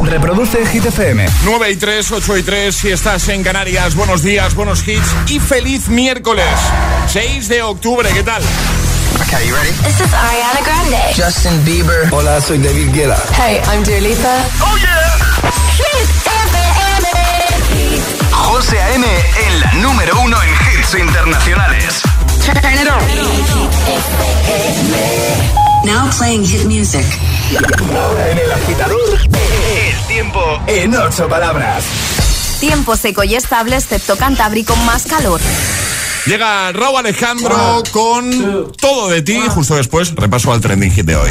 Reproduce Hit FM. 9 y 3, 8 y 3, si estás en Canarias, buenos días, buenos hits y feliz miércoles. 6 de octubre, ¿qué tal? Okay, you ready? This is Ariana Grande. Justin Bieber. Hola, soy David Guetta. Hey, I'm Dua Lipa. ¡Oh, yeah! Hit FM. José A.M. en la número uno en hits internacionales. Turn it on. Now playing hit music. Ahora en el agitador, el tiempo en ocho palabras. Tiempo seco y estable, excepto Cantabria con más calor. Llega Raúl Alejandro con Todo de ti. Justo después, repaso al trending hit de hoy.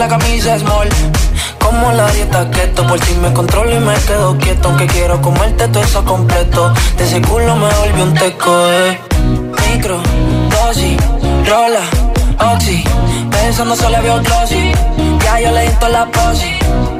La camisa small. Como la dieta keto, por ti me controlo y me quedo quieto. Aunque quiero comerte todo eso completo. De ese culo me volvió un teco, eh. Micro, dosis, rola, oxi. Pensando solo veo glossy. Ya yo le di la posi.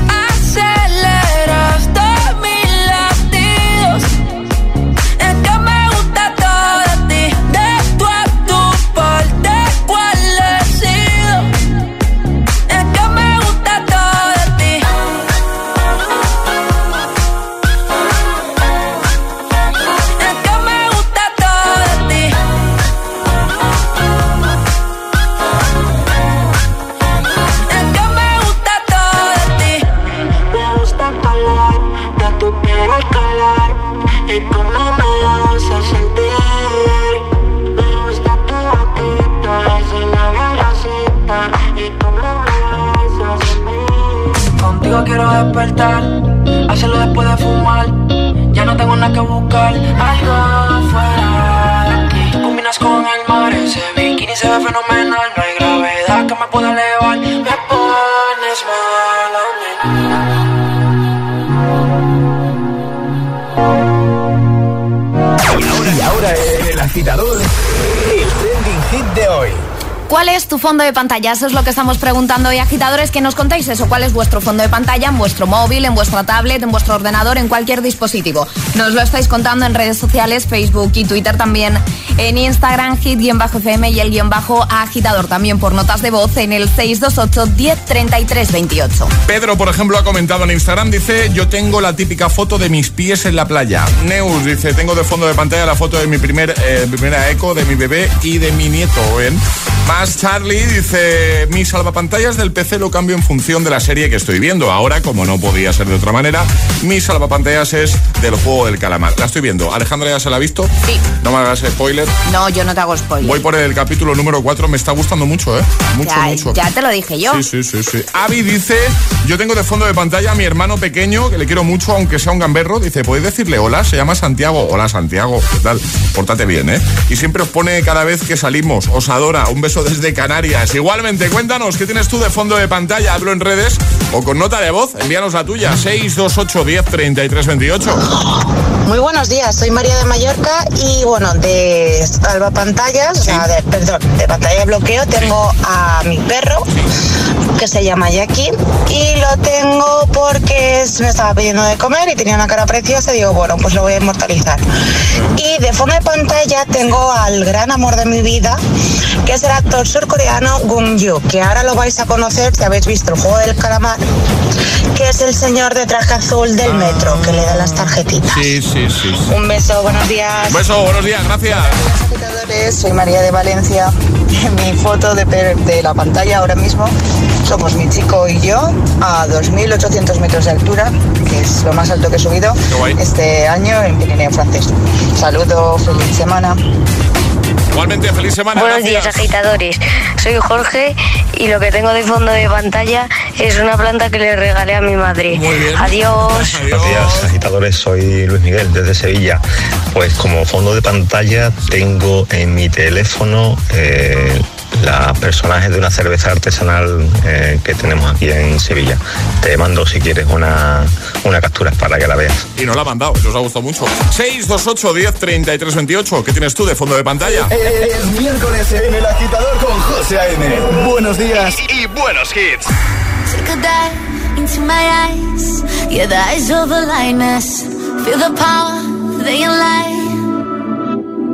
Despertar, hacerlo después de fumar. Ya no tengo nada que buscar, ¿Cuál es tu fondo de pantalla? Eso es lo que estamos preguntando hoy, agitadores, que nos contéis eso. ¿Cuál es vuestro fondo de pantalla en vuestro móvil, en vuestra tablet, en vuestro ordenador, en cualquier dispositivo? Nos lo estáis contando en redes sociales, Facebook y Twitter también, en Instagram, hit-fm y el guion bajo agitador también por notas de voz en el 628 1033 28. Pedro, por ejemplo, ha comentado en Instagram, dice, yo tengo la típica foto de mis pies en la playa. Neus dice, tengo de fondo de pantalla la foto de mi primer, eh, primera eco, de mi bebé y de mi nieto. ¿ven? Más Charlie dice, mi salvapantallas del PC lo cambio en función de la serie que estoy viendo. Ahora, como no podía ser de otra manera, mi salvapantallas es del juego del calamar. La estoy viendo. Alejandra ya se la ha visto. Sí. No me hagas spoiler. No, yo no te hago spoiler. Voy por el capítulo número 4. Me está gustando mucho, ¿eh? Mucho, ya, mucho. ya te lo dije yo. Sí, sí, sí, sí. Avi dice, yo tengo de fondo de pantalla a mi hermano pequeño, que le quiero mucho, aunque sea un gamberro. Dice, ¿podéis decirle hola? Se llama Santiago. Hola, Santiago. ¿Qué tal? Pórtate bien, ¿eh? Y siempre os pone cada vez que salimos. Os adora. Un beso desde Canarias. Igualmente, cuéntanos, ¿qué tienes tú de fondo de pantalla? Hablo en redes o con nota de voz. Envíanos la tuya. 628 10 33 28. Muy buenos días, soy María de Mallorca y bueno, de o sea, de, perdón, de pantalla de bloqueo tengo a mi perro que se llama Jackie y lo tengo porque me estaba pidiendo de comer y tenía una cara preciosa y digo, bueno, pues lo voy a inmortalizar. Y de fondo de pantalla tengo al gran amor de mi vida, que el actor surcoreano Gung Yu, que ahora lo vais a conocer si habéis visto el juego del calamar, que es el señor de traje azul del metro, que le da las tarjetitas. Sí, sí, sí. sí. Un beso, buenos días. Un beso, buenos días, gracias. Agitadores, soy María de Valencia. Mi foto de, la pantalla ahora mismo somos mi chico y yo a 2.800 metros de altura, que es lo más alto que he subido este año en Pirineo francés. Saludo, feliz semana. Igualmente, feliz semana. Buenos días, agitadores. Soy Jorge y lo que tengo de fondo de pantalla es una planta que le regalé a mi madre. Muy bien. Adiós. Buenos días, agitadores. Soy Luis Miguel desde Sevilla. Pues como fondo de pantalla tengo en mi teléfono eh, la personaje de una cerveza artesanal eh, que tenemos aquí en Sevilla. Te mando si quieres una, una captura para que la veas. Y nos la ha mandado, nos ha gustado mucho. 628 10 33 28. ¿Qué tienes tú de fondo de pantalla? Es miércoles en el agitador con José A.M. Buenos días. Y buenos hits. Take a dive into my eyes. Yeah, the eyes of the lioness. Feel the power, they lie.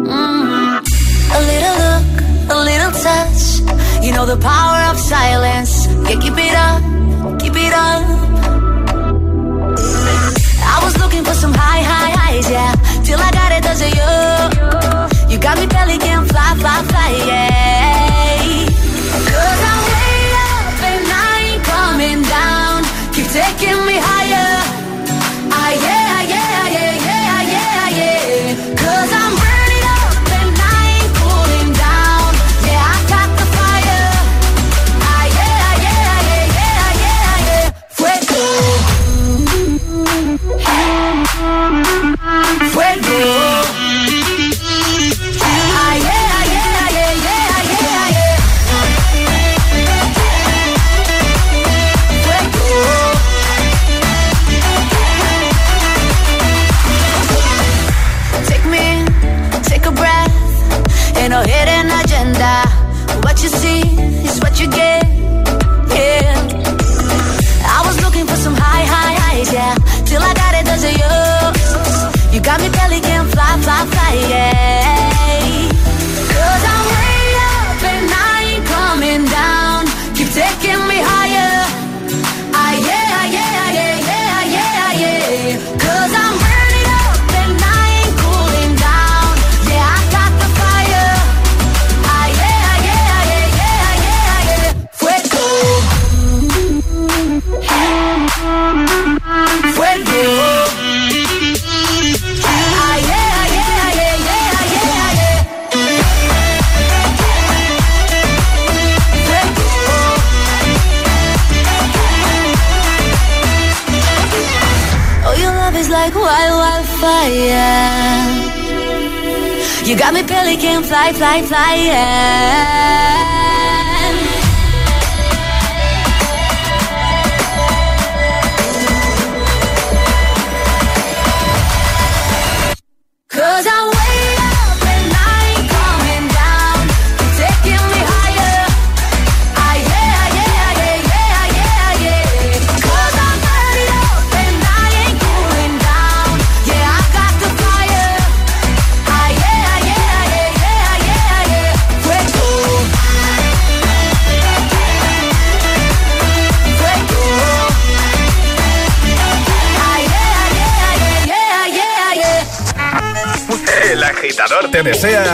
Mm. A little look, a little touch. You know the power of silence. Yeah, keep it up, keep it up. Was looking for some high, high highs, yeah. Till I got it, does it you? You got me belly can fly, fly, fly, yeah.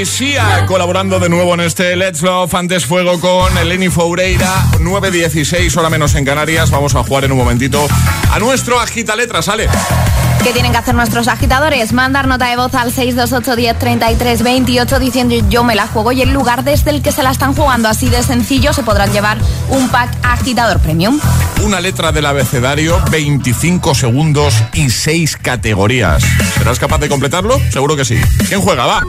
Y Sia colaborando de nuevo en este Let's Love Antes Fuego con Eleni Foureira. 9.16 hora menos en Canarias. Vamos a jugar en un momentito a nuestro Agita Letras, sale ¿Qué tienen que hacer nuestros agitadores? Mandar nota de voz al 628103328 diciendo yo me la juego y el lugar desde el que se la están jugando. Así de sencillo se podrán llevar un pack agitador premium. Una letra del abecedario, 25 segundos y 6 categorías. ¿Serás capaz de completarlo? Seguro que sí. ¿Quién juega? Va.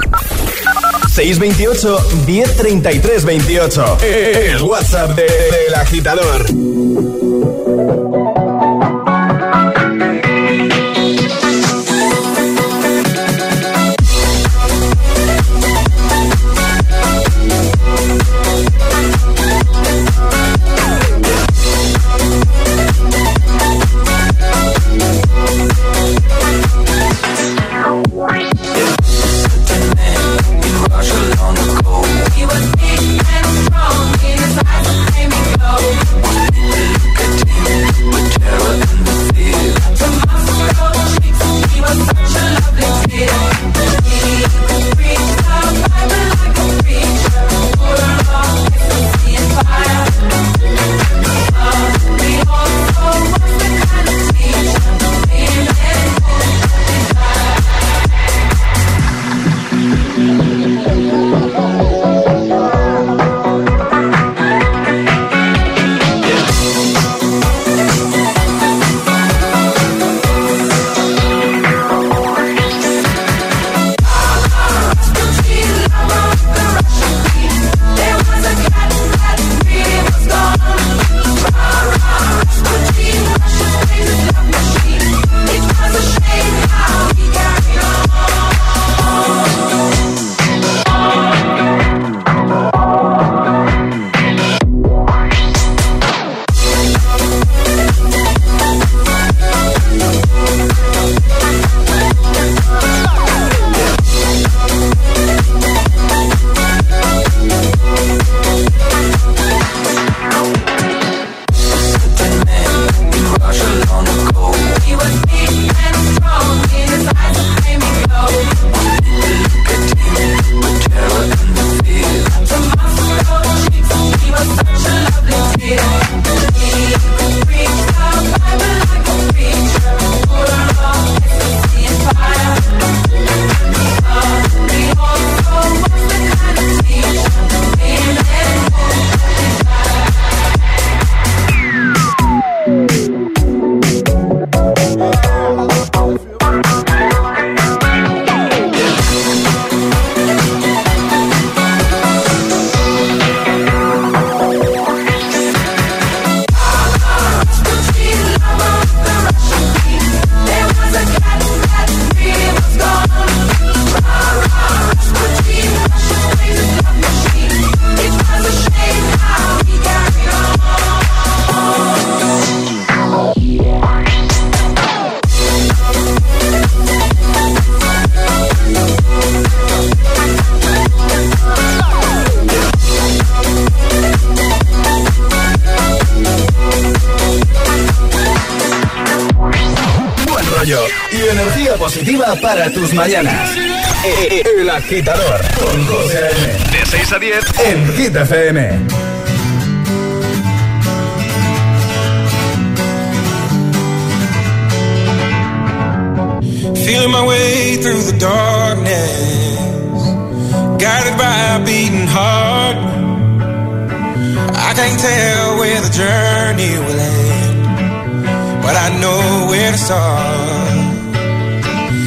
628 103328. El WhatsApp del agitador. Positiva para tus mañanas. El agitador con José A.M. De 6 a 10. En Hit FM. Feeling my way through the darkness, guided by a beating heart. I can't tell where the journey will end, but I know where to start.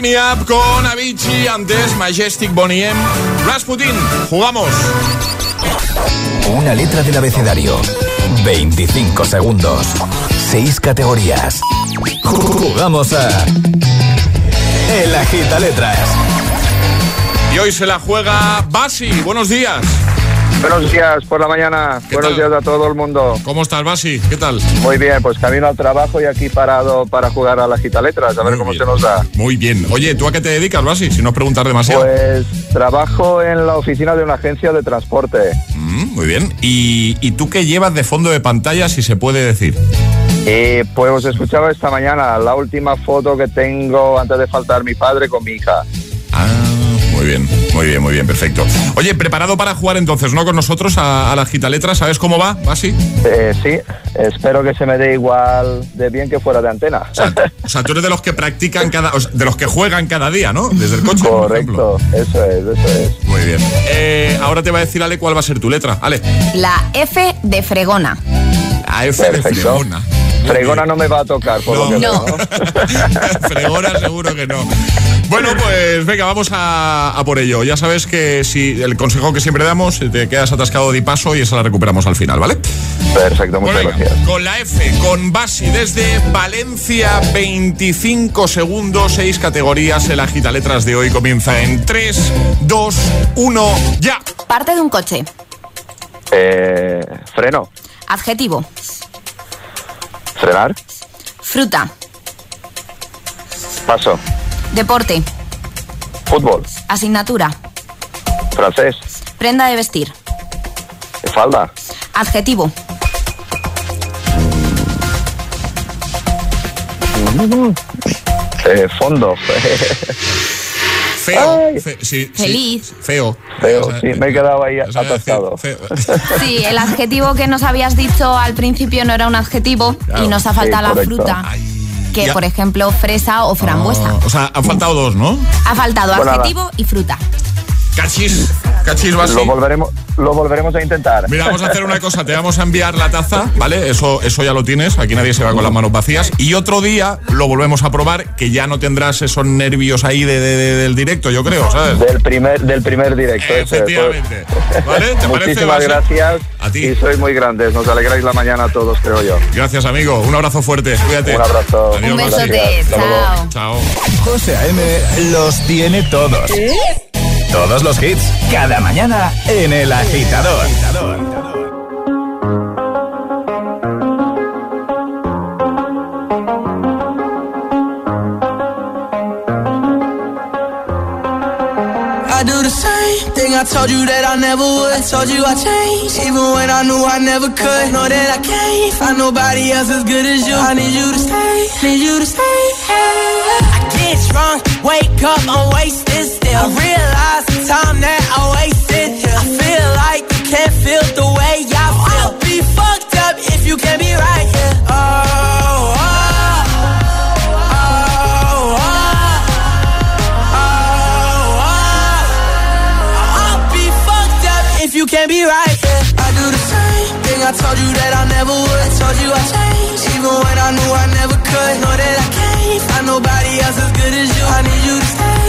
Wake Me Up con Avicii, antes Majestic Bonnie M. Rasputin, jugamos. Una letra del abecedario. 25 segundos. 6 categorías. Jugamos a. El agita letras. Y hoy se la juega Basi. Buenos días. Buenos días por la mañana. Buenos días a todo el mundo. ¿Cómo estás, Basi? ¿Qué tal? Muy bien, pues camino al trabajo y aquí parado para jugar a las gitaletras, a ver cómo se nos da. Muy bien. Oye, ¿tú a qué te dedicas, Basi? Si no preguntar demasiado. Pues trabajo en la oficina de una agencia de transporte. Mm, muy bien. ¿Y, y tú qué llevas de fondo de pantalla, si se puede decir? Y pues os escuchaba esta mañana la última foto que tengo antes de faltar mi padre con mi hija. Ah, muy bien, muy bien, muy bien, perfecto. Oye, preparado para jugar entonces, ¿no? Con nosotros a, a la gitaletra, ¿sabes cómo va, Basi? Eh, sí, espero que se me dé igual de bien que fuera de antena. O sea, tú eres de los que practican cada, o sea, de los que juegan cada día, ¿no? Desde el coche. por ejemplo. Correcto, eso es, eso es. Muy bien. Eh, ahora te va a decir Ale cuál va a ser tu letra. Ale. La F de fregona. La F de fregona. Fregona no me va a tocar, por lo que No. veo, ¿no? Fregona seguro que no. Bueno, pues venga, vamos a, a por ello. Ya sabes que si el consejo que siempre damos, te quedas atascado de paso y esa la recuperamos al final, ¿vale? Perfecto, muchas Bueno, venga, gracias. Con la F, con Basi desde Valencia, 25 segundos, 6 categorías. El agita letras de hoy comienza en 3, 2, 1, ya. Parte de un coche. Eh, freno, Adjetivo. Frenar, Fruta. paso, Deporte. fútbol, Asignatura. francés, Prenda de vestir. falda, Adjetivo. eh, fondo, Feo. Ay. fe- sí, sí, Feliz. feo. Feo, O sea, sí, me he quedado ahí o sea, atascado. feo. Sí, el adjetivo que nos habías dicho al principio no era un adjetivo Claro. y nos ha faltado Sí, la correcto. fruta. Que, Ya. por ejemplo, fresa o frambuesa. Ah, o sea, han faltado dos, ¿no? Ha faltado nada. adjetivo y fruta. Cachis. Cachis va así. Lo volveremos, lo volveremos a intentar. Mira, vamos a hacer una cosa, te vamos a enviar la taza, ¿vale? Eso, eso ya lo tienes, aquí nadie se va con las manos vacías. Y otro día lo volvemos a probar, que ya no tendrás esos nervios ahí de, de- de- del directo, yo creo, ¿sabes? Del primer, del primer directo. ese, Efectivamente. ¿Vale? ¿Te parece, Muchísimas Basi? gracias. A ti. Y sois muy grandes. Nos alegráis la mañana a todos, creo yo. Gracias, amigo. Un abrazo fuerte. Cuídate. Un abrazo. Adiós, Un Basi. besote. Chao. Chao. José A.M. los tiene todos. Todos los hits, cada mañana en El Agitador. I do the same thing I told you that I never would. I told you I changed, even when I knew I never could. Know that I can't find nobody else as good as you. I need you to stay, need you to stay. I get drunk, wake up, I'm wasted. I realize the time that I wasted. I feel like you can't feel the way I feel. I'll be fucked up if you can't be right here. Oh, oh, oh, oh. I'll be fucked up if you can't be right. Yeah. I do the same thing I told you that I never would. I told you I changed, even when I knew I never could. Know that I can't find nobody else as good as you. I need you to stay,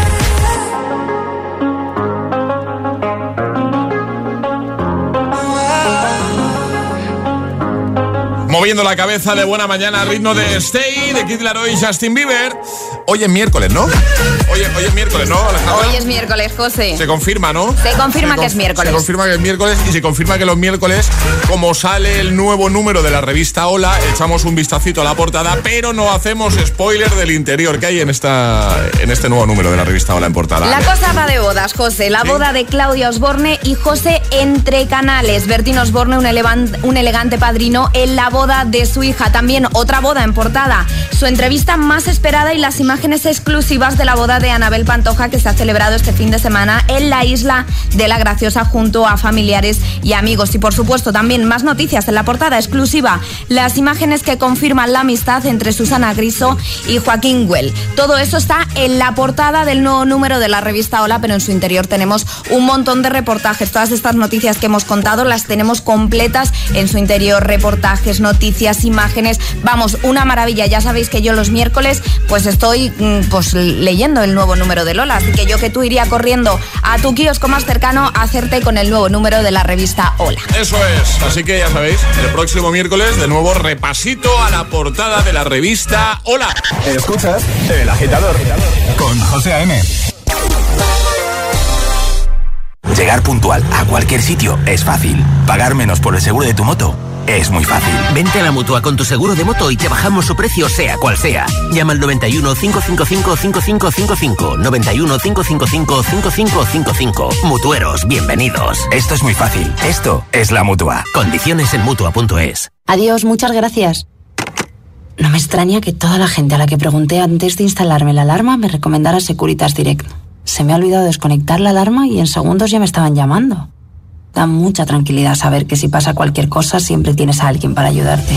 Moviendo la cabeza de buena mañana al ritmo de Stay, de Kid Laroi y Justin Bieber. Hoy es miércoles, ¿no? Hoy, hoy es miércoles, ¿no, Alejandra? Hoy es miércoles, José. Se confirma, ¿no? Se confirma que es miércoles. Se confirma que es miércoles y se confirma que los miércoles, como sale el nuevo número de la revista Hola, echamos un vistacito a la portada, pero no hacemos spoiler del interior que hay en esta en este nuevo número de la revista Hola en portada. La cosa va de bodas, José. La Sí. boda de Claudia Osborne y José entre canales. Bertín Osborne, un, elevan- un elegante padrino en la boda de su hija. También otra boda en portada. Su entrevista más esperada y las imágenes exclusivas de la boda de Anabel Pantoja que se ha celebrado este fin de semana en la isla de la Graciosa junto a familiares y amigos. Y por supuesto también más noticias en la portada exclusiva. Las imágenes que confirman la amistad entre Susana Griso y Joaquín Güell. Todo eso está en la portada del nuevo número de la revista Hola, pero en su interior tenemos un montón de reportajes. Todas estas noticias que hemos contado las tenemos completas en su interior. Reportajes, noticias, imágenes. Vamos, una maravilla. Ya sabéis que yo los miércoles pues estoy mm, pues leyendo el nuevo número de Lola. Así que yo que tú iría corriendo a tu kiosco más cercano a hacerte con el nuevo número de la revista Hola. Eso es, así que ya sabéis, el próximo miércoles de nuevo repasito a la portada de la revista Hola. Escuchas El Agitador con José A.M. Llegar puntual a cualquier sitio es fácil. Pagar menos por el seguro de tu moto es muy fácil. Vente a la mutua con tu seguro de moto y te bajamos su precio, sea cual sea. Llama al 91 555 5555. 91 555 5555. Mutueros, bienvenidos. Esto es muy fácil. Esto es la mutua. Condiciones en mutua.es. Adiós, muchas gracias. No me extraña que toda la gente a la que pregunté antes de instalarme la alarma me recomendara Securitas Direct. Se me ha olvidado desconectar la alarma y en segundos ya me estaban llamando. Da mucha tranquilidad saber que si pasa cualquier cosa siempre tienes a alguien para ayudarte.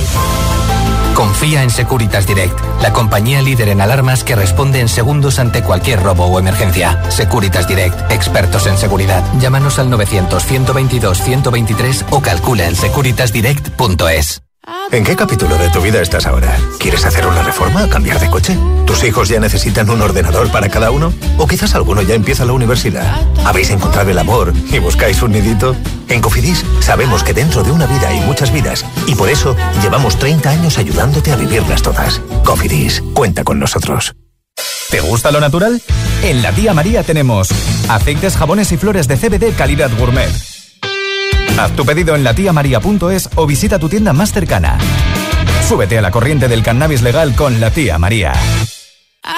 Confía en Securitas Direct, la compañía líder en alarmas que responde en segundos ante cualquier robo o emergencia. Securitas Direct, expertos en seguridad. Llámanos al 900-122-123 o calcula en securitasdirect.es. ¿En qué capítulo de tu vida estás ahora? ¿Quieres hacer una reforma cambiar de coche? ¿Tus hijos ya necesitan un ordenador para cada uno? ¿O quizás alguno ya empieza la universidad? ¿Habéis encontrado el amor y buscáis un nidito? En Cofidis sabemos que dentro de una vida hay muchas vidas y por eso llevamos 30 años ayudándote a vivirlas todas. Cofidis, cuenta con nosotros. ¿Te gusta lo natural? En la tía María tenemos aceites, jabones y flores de CBD calidad gourmet. Haz tu pedido en latiamaria.es o visita tu tienda más cercana. Súbete a la corriente del cannabis legal con la tía María.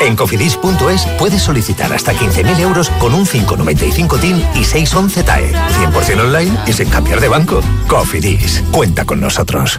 En cofidis.es puedes solicitar hasta 15.000 euros con un 595 TIN y 611 TAE. 100% online y sin cambiar de banco. Cofidis, cuenta con nosotros.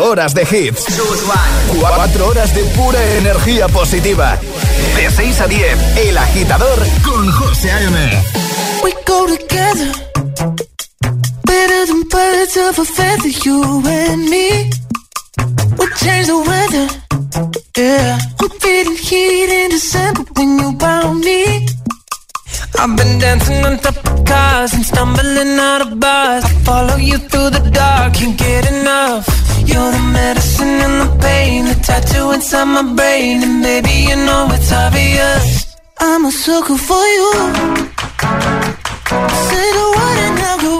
horas de hits. 4 horas de pura energía positiva. De 6 a 10, El Agitador con José A.M. We go together. Better than birds of a feather, you and me. We change the weather. You're the medicine and the pain, the tattoo inside my brain, and baby you know it's obvious. I'm a sucker for you. Say the word and I'll go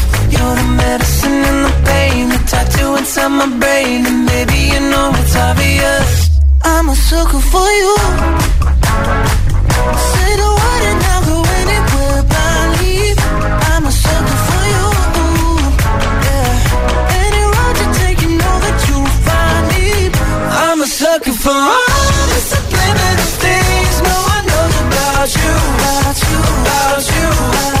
inside my brain And maybe you know it's obvious. I'm a sucker for you. Say the word and I'll go anywhere blindly I'm a sucker for you. Yeah. Any road you take, you know that you'll find me. I'm a sucker for all the subliminal things. No one knows about you About you, about you, about you.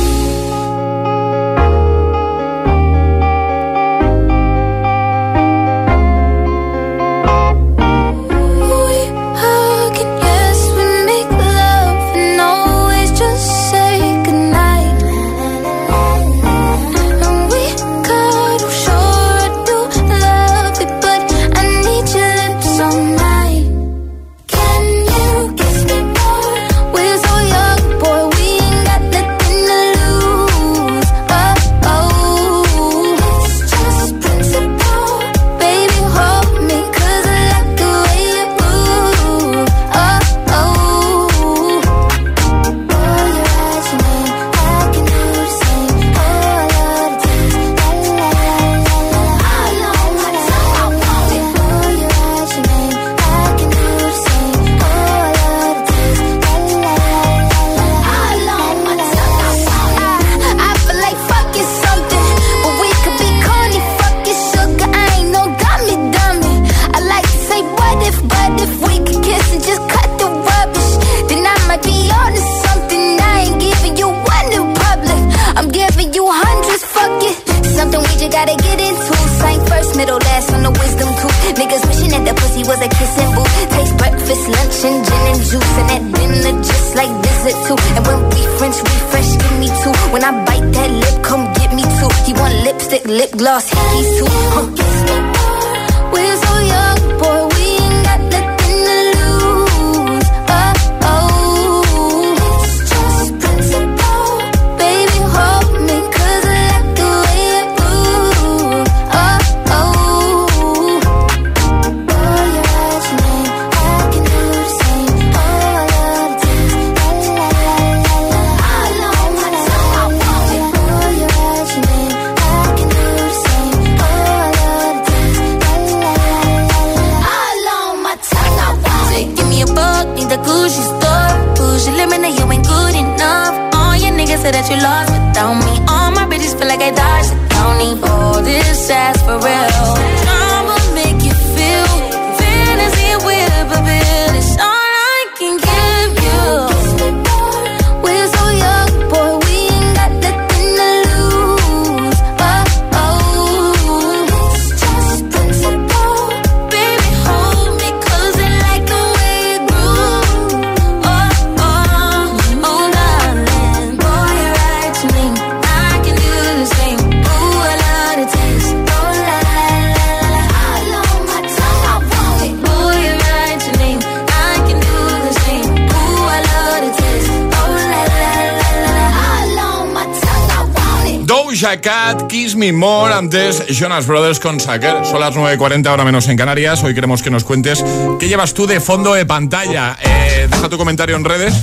Cat, Kiss Me More, antes Jonas Brothers con Sucker. Son las 9.40, ahora menos en Canarias. Hoy queremos que nos cuentes qué llevas tú de fondo de pantalla. Eh, deja tu comentario en redes,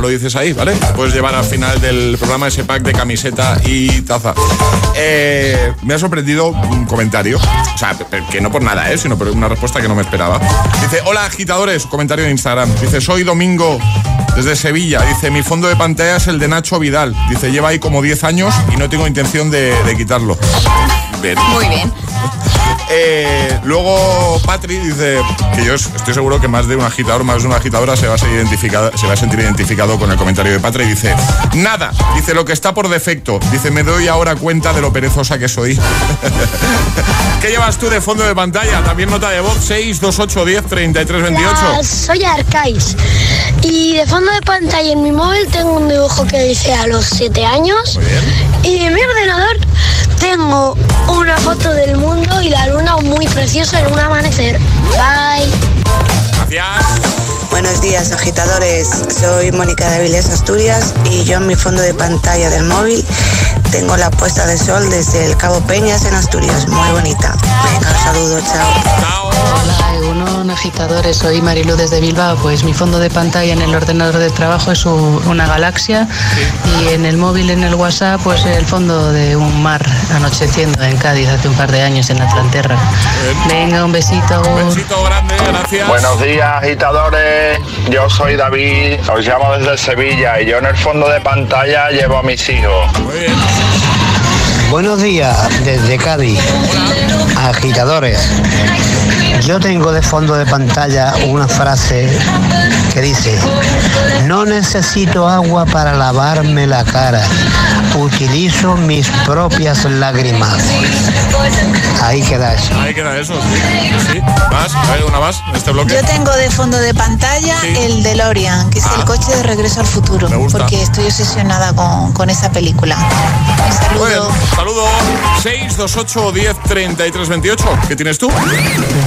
lo dices ahí, ¿vale? Puedes llevar al final del programa ese pack de camiseta y taza. Eh, me ha sorprendido un comentario, o sea, que no por nada, ¿eh? sino por una respuesta que no me esperaba. Dice, hola agitadores, comentario de Instagram. Dice, soy Domingo desde Sevilla. Dice, mi fondo de pantalla es el de Nacho Vidal. Dice, lleva ahí como 10 años y no tengo intención de, quitarlo. Muy bien. Eh, luego Patri dice que yo estoy seguro que más de un agitador, más de una agitadora se va a, ser identificada, se va a sentir identificado con el comentario de Patri. Dice, nada, dice lo que está por defecto. Dice, me doy ahora cuenta de lo perezosa que soy. ¿Qué llevas tú de fondo de pantalla? También nota de voz 628 10 33 28. Hola, soy Arcais y de fondo de pantalla en mi móvil tengo un dibujo que dice a los 7 años y en mi ordenador tengo una foto del mundo y la luna muy preciosa en un amanecer. Bye. Buenos días, agitadores. Soy Mónica de Avilés, Asturias, y yo en mi fondo de pantalla del móvil tengo la puesta de sol desde el Cabo Peñas en Asturias. Muy bonita. Venga, un saludo, chao. Hola, Egunon, agitadores. Soy Marilu desde Bilbao. Pues mi fondo de pantalla en el ordenador de trabajo es un- una galaxia y en el móvil, en el WhatsApp, pues el fondo de un mar anocheciendo en Cádiz hace un par de años en Atlanterra. Venga, un besito. besito grande, gracias. Buenos días, agitadores. Yo soy David, os llamo desde Sevilla y yo en el fondo de pantalla llevo a mis hijos. Buenos días desde Cádiz, agitadores. Yo tengo de fondo de pantalla una frase que dice, no necesito agua para lavarme la cara, utilizo mis propias lágrimas. Ahí queda eso. Ahí queda eso, sí. sí. ¿Más? ¿Hay una más en este bloque? Yo tengo de fondo de pantalla el DeLorean, que es el coche de regreso al futuro, porque estoy obsesionada con, con esa película. Un Muy bien, saludo. saludo. 628 10 33 28. ¿Qué tienes tú?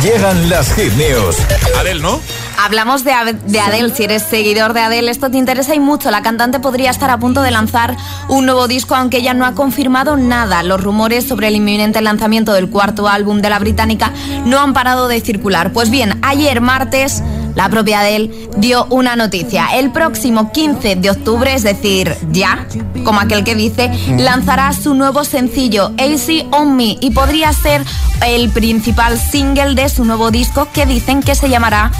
Llegan las hit news. Adel, ¿no? Hablamos de, de Adele, si eres seguidor de Adele, esto te interesa y mucho. La cantante podría estar a punto de lanzar un nuevo disco, aunque ella no ha confirmado nada. Los rumores sobre el inminente lanzamiento del cuarto álbum de la británica no han parado de circular. Pues bien, ayer martes, la propia Adele dio una noticia. El próximo 15 de octubre, es decir, ya, como aquel que dice, lanzará su nuevo sencillo, AC On Me, y podría ser el principal single de su nuevo disco que dicen que se llamará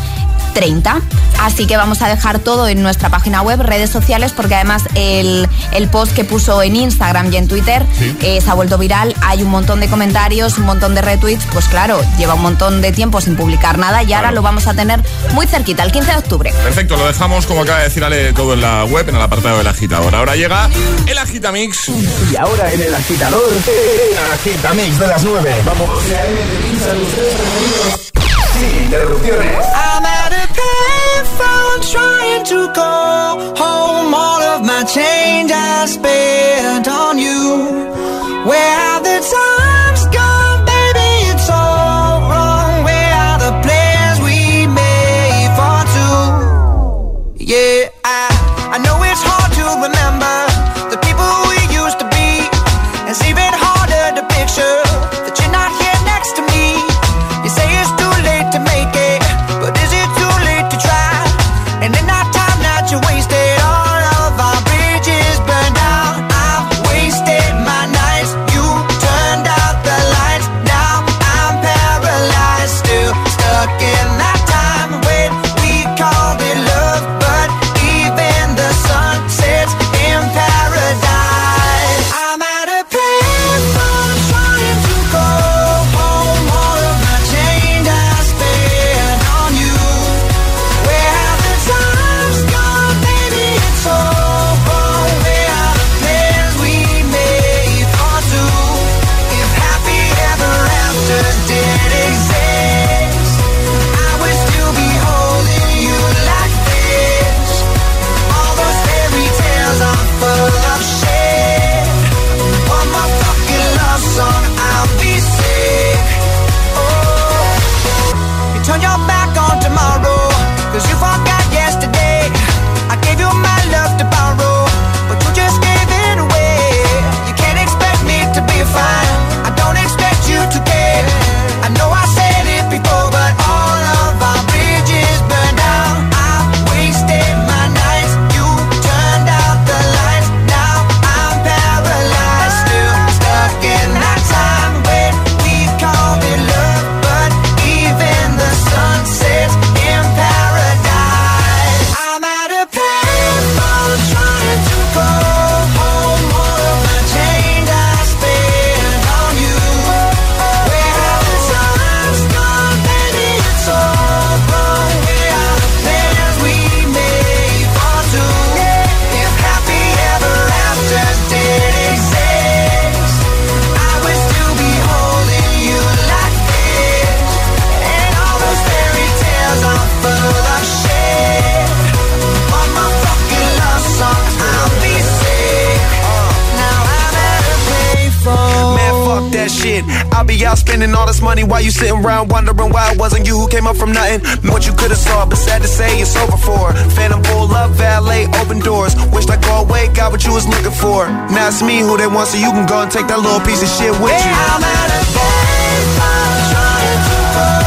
30. Así que vamos a dejar todo en nuestra página web, redes sociales, porque además el, el post que puso en Instagram y en Twitter eh, se ha vuelto viral. Hay un montón de comentarios, un montón de retweets. Pues claro, lleva un montón de tiempo sin publicar nada y ahora lo vamos a tener muy cerquita, el 15 de octubre. Perfecto, lo dejamos como acaba de decir Ale todo en la web, en el apartado del agitador. Ahora llega el agitamix. Y ahora en el agitador, el agitamix de las 9. Vamos. Sin interrupciones. I'm trying to call home. All of my change I spent on you. Where have the times gone, baby? It's all wrong. Where are the plans we made for two? Yeah, you sitting around wondering why it wasn't you who came up from nothing. What you could have saw, but sad to say it's over for. Phantom pull up, valet, open doors. Wished I go away, got what you was looking for. Now it's me who they want, so you can go and take that little piece of shit with you. I'm at a baseball trying to hold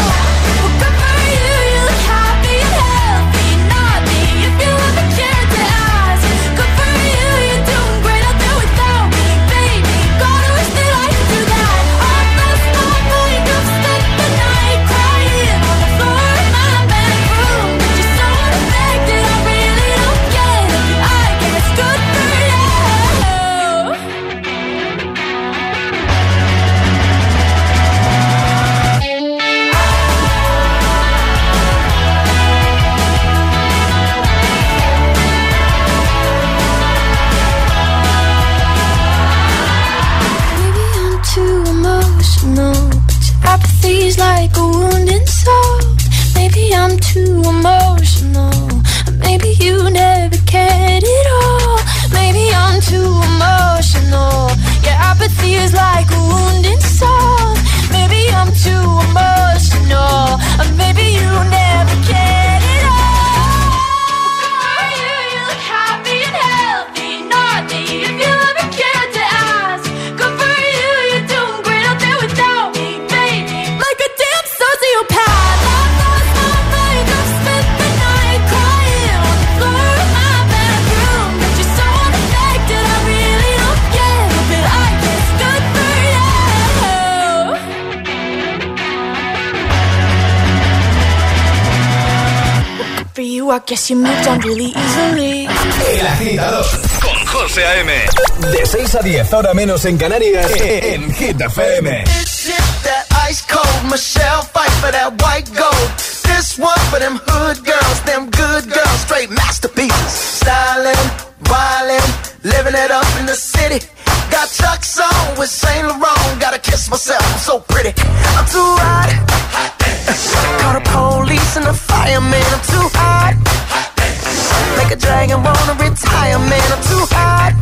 Really easily. El agitador con José A.M. De 6 a 10, ahora menos en Canarias, en Hit FM. Sip that ice cold Michelle fight for that white gold. This one for them hood girls, them good girls, straight masterpieces. Styling, wildin', living it up in the city. Got Chuck's on with Saint Laurent. Gotta kiss myself, I'm so pretty. I'm too hot. Call the police and the fireman. I'm too hot. Make a dragon wanna retire, man. I'm too hot.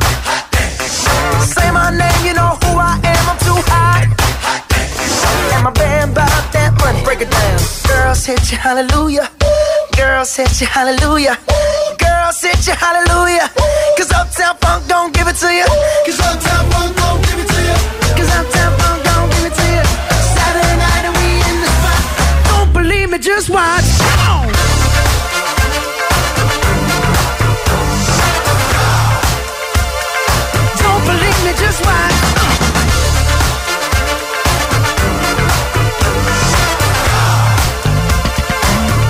Say my name, you know who I am. I'm too hot. And my band bought that money. Break it down. Girls hit you, hallelujah. Girls hit you, hallelujah. Girls hit you, hallelujah. Cause Uptown Funk don't give it to you. Cause Uptown Funk don't give it to you. Cause Uptown Funk don't give it to you. Saturday night and we in the spot. Don't believe me, just watch. Just.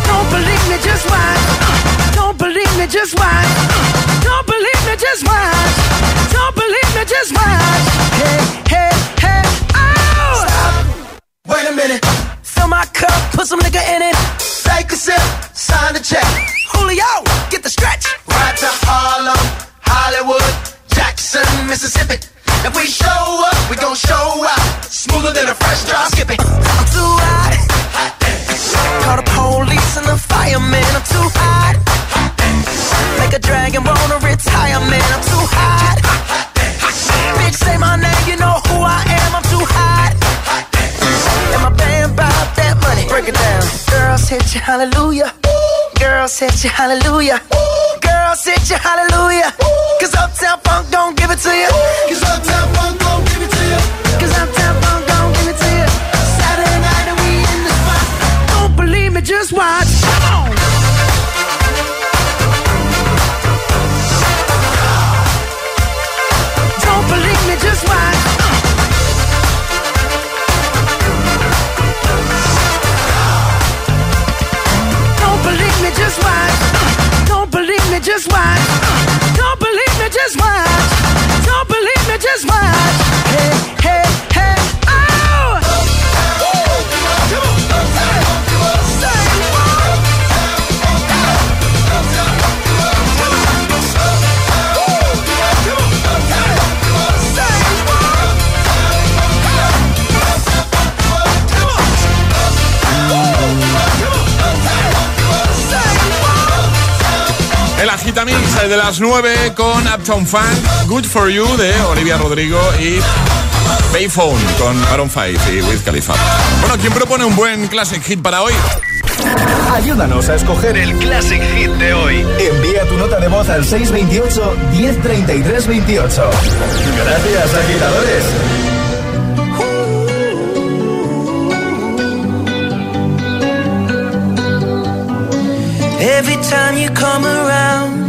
Don't believe me, just watch. Don't believe me, just watch. Don't believe me, just watch. Don't believe me, just watch. Hey, hey, hey, oh! Wait a minute. Fill my cup, put some in it. Take a sip, sign the check. Julio, get the stretch. Right to Harlem, Hollywood. Jackson, Mississippi. If we show up, we gon' show out. Smoother than a fresh drop skipping. I'm too hot. hot Call the police and the firemen. I'm too hot. hot Make a dragon wanna retire, man. I'm too hot. hot hot Bitch, say my name, you know who I am. I'm too hot. And my band bought that money. Break it down. Girls hit you, hallelujah. Ooh. Girl, set your hallelujah. Ooh. Girl, set your hallelujah. Ooh. Cause Uptown Funk don't give it to you. Ooh. Cause Uptown Funk don't give it to you. Cause Uptown De las 9 con Uptown Funk, Good For You de Olivia Rodrigo y Payphone con Aaron Five y Wiz Khalifa. Bueno, ¿quién propone un buen classic hit para hoy? Ayúdanos a escoger el classic hit de hoy. Envía tu nota de voz al 628-103328. Gracias, agitadores. Every time you come around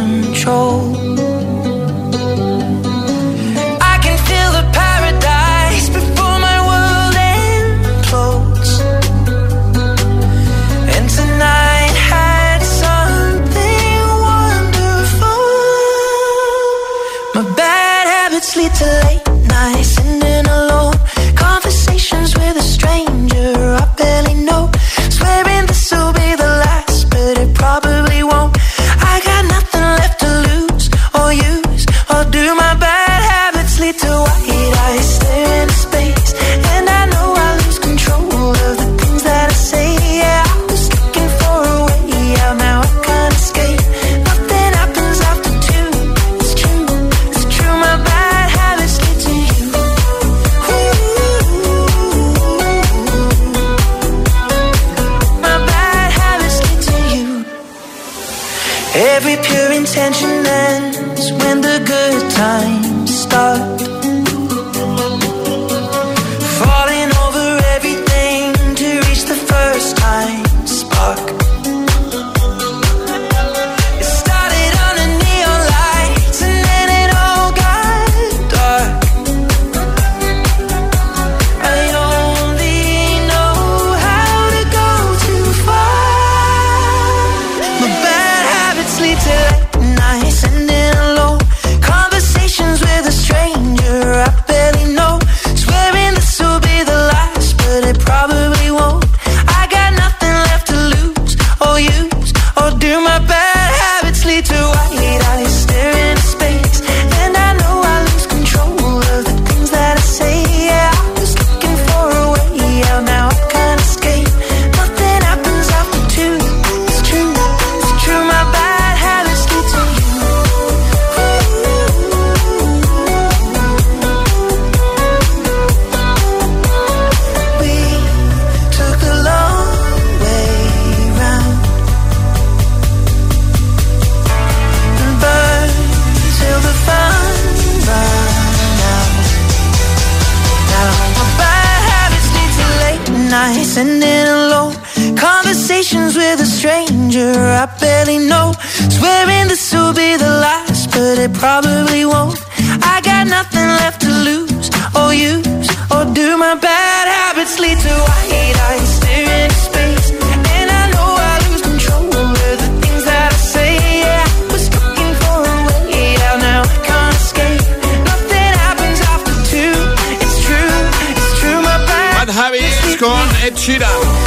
Ed Sheeran.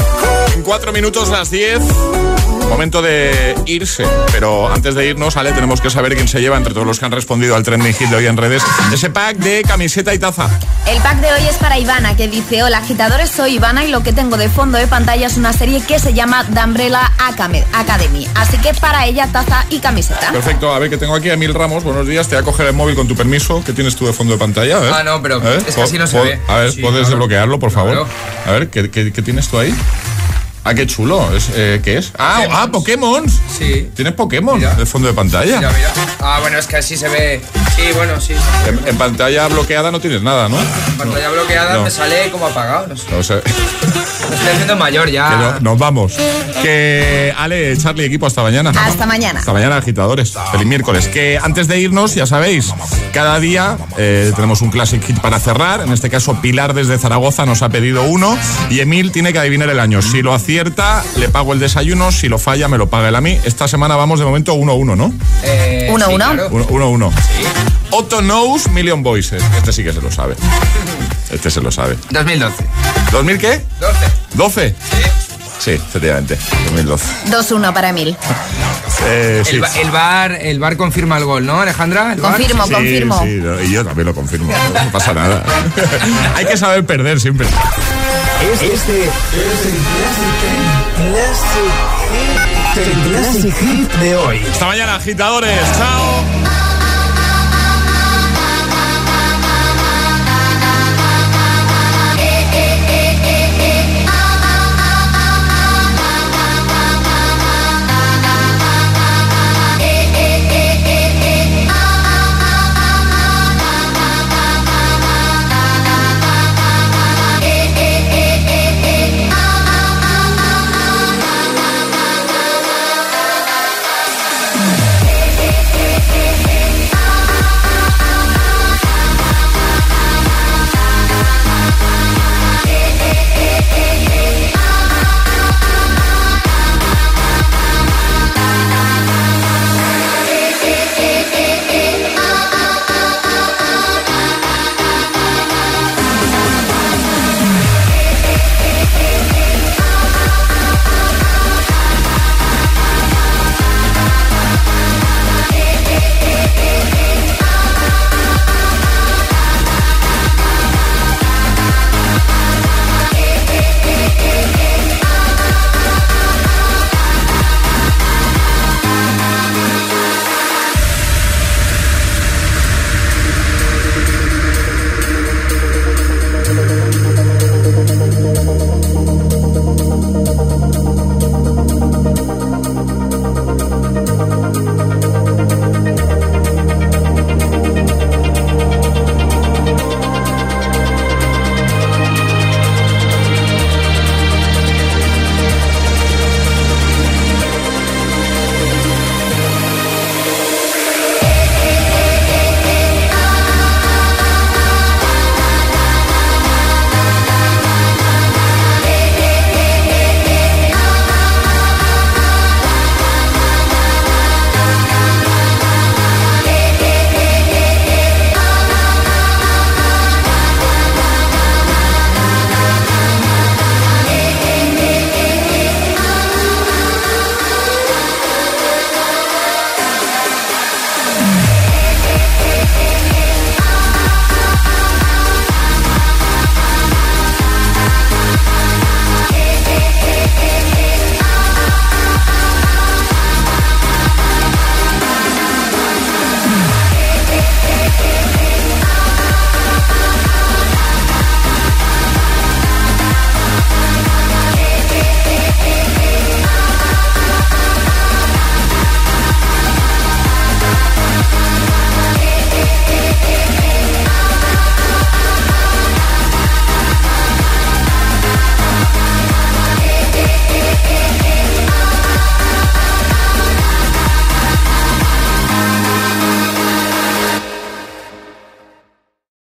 Cuatro minutos las 10. Momento de irse, pero antes de irnos, Ale, tenemos que saber quién se lleva entre todos los que han respondido al trending hit de hoy en redes ese pack de camiseta y taza. El pack de hoy es para Ivana, que dice, hola agitadores, soy Ivana y lo que tengo de fondo de pantalla es una serie que se llama The Umbrella Academy. Así que para ella, taza y camiseta. Perfecto, a ver que tengo aquí a Mil Ramos, buenos días, te voy a coger el móvil con tu permiso. ¿Qué tienes tú de fondo de pantalla? Ah, no, pero es que así no se ve. A ver, ¿puedes desbloquearlo, por favor? A ver, ¿qué, qué, qué tienes tú ahí? Ah, qué chulo. ¿Es, eh, ¿Qué es? Ah, ah, Pokémon. Sí. ¿Tienes Pokémon de fondo de pantalla? Mira, mira. Ah, bueno, es que así se ve. Sí, bueno, sí. En, pantalla bloqueada no tienes nada, ¿no? En pantalla bloqueada me sale como apagado. No sé. No sé. Me estoy haciendo mayor ya. nos vamos. Que Ale, Charlie, equipo, hasta mañana. Hasta mañana. Hasta mañana, agitadores. Feliz miércoles. Que antes de irnos, ya sabéis, cada día eh, tenemos un Classic Hit para cerrar. En este caso, Pilar desde Zaragoza nos ha pedido uno y Emil tiene que adivinar el año. Si lo hacía le pago el desayuno, si lo falla, me lo paga él a mí. Esta semana vamos de momento 1-1, ¿no? 1-1. 1-1. Otto knows Million Voices. Este sí que se lo sabe. Este se lo sabe. 2012. ¿2000 qué? 12. ¿12? Sí. Sí, efectivamente, 2012. 2-1 para Emil. Eh, sí. el, bar, el bar confirma el gol, ¿no, Alejandra? confirmo, confirmo. Sí, y yo también lo confirmo. No pasa nada. Hay que saber perder siempre. Este, este es el Classic Hit de hoy. Hasta mañana, agitadores. Chao.